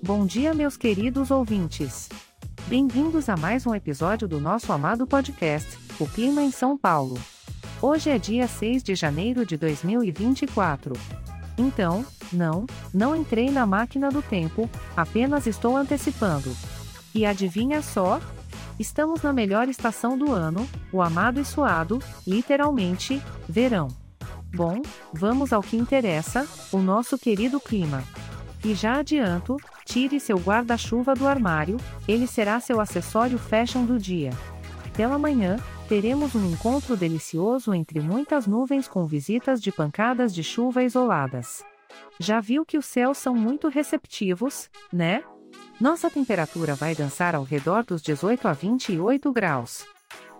Bom dia, meus queridos ouvintes. Bem-vindos a mais um episódio do nosso amado podcast, O Clima em São Paulo. Hoje é dia 6 de janeiro de 2024. Então, não, não entrei na máquina do tempo, apenas estou antecipando. E adivinha só? Estamos na melhor estação do ano, o amado e suado, literalmente, verão. Bom, vamos ao que interessa, o nosso querido clima. E já adianto, tire seu guarda-chuva do armário, ele será seu acessório fashion do dia. Pela manhã, teremos um encontro delicioso entre muitas nuvens com visitas de pancadas de chuva isoladas. Já viu que os céus são muito receptivos, né? Nossa temperatura vai dançar ao redor dos 18 a 28 graus.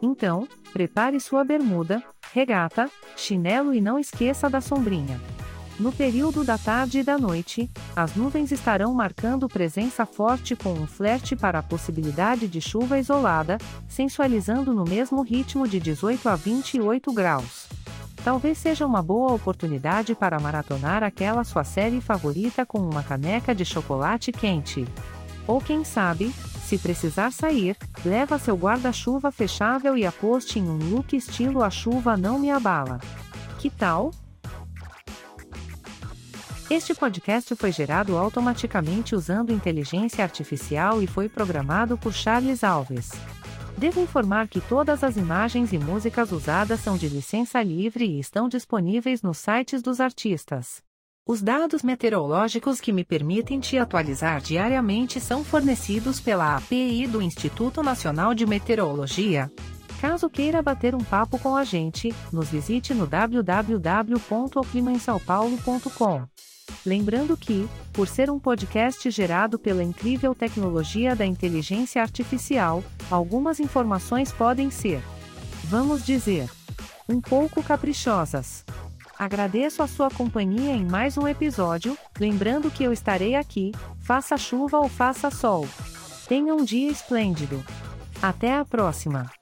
Então, prepare sua bermuda, regata, chinelo e não esqueça da sombrinha. No período da tarde e da noite, as nuvens estarão marcando presença forte com um flerte para a possibilidade de chuva isolada, sensualizando no mesmo ritmo de 18 a 28 graus. Talvez seja uma boa oportunidade para maratonar aquela sua série favorita com uma caneca de chocolate quente. Ou quem sabe, se precisar sair, leva seu guarda-chuva fechável e aposte em um look estilo a chuva não me abala. Que tal? Este podcast foi gerado automaticamente usando inteligência artificial e foi programado por Charles Alves. Devo informar que todas as imagens e músicas usadas são de licença livre e estão disponíveis nos sites dos artistas. Os dados meteorológicos que me permitem te atualizar diariamente são fornecidos pela API do Instituto Nacional de Meteorologia. Caso queira bater um papo com a gente, nos visite no www.oclimaemsaopaulo.com. Lembrando que, por ser um podcast gerado pela incrível tecnologia da inteligência artificial, algumas informações podem ser, vamos dizer, um pouco caprichosas. Agradeço a sua companhia em mais um episódio, lembrando que eu estarei aqui, faça chuva ou faça sol. Tenha um dia esplêndido. Até a próxima!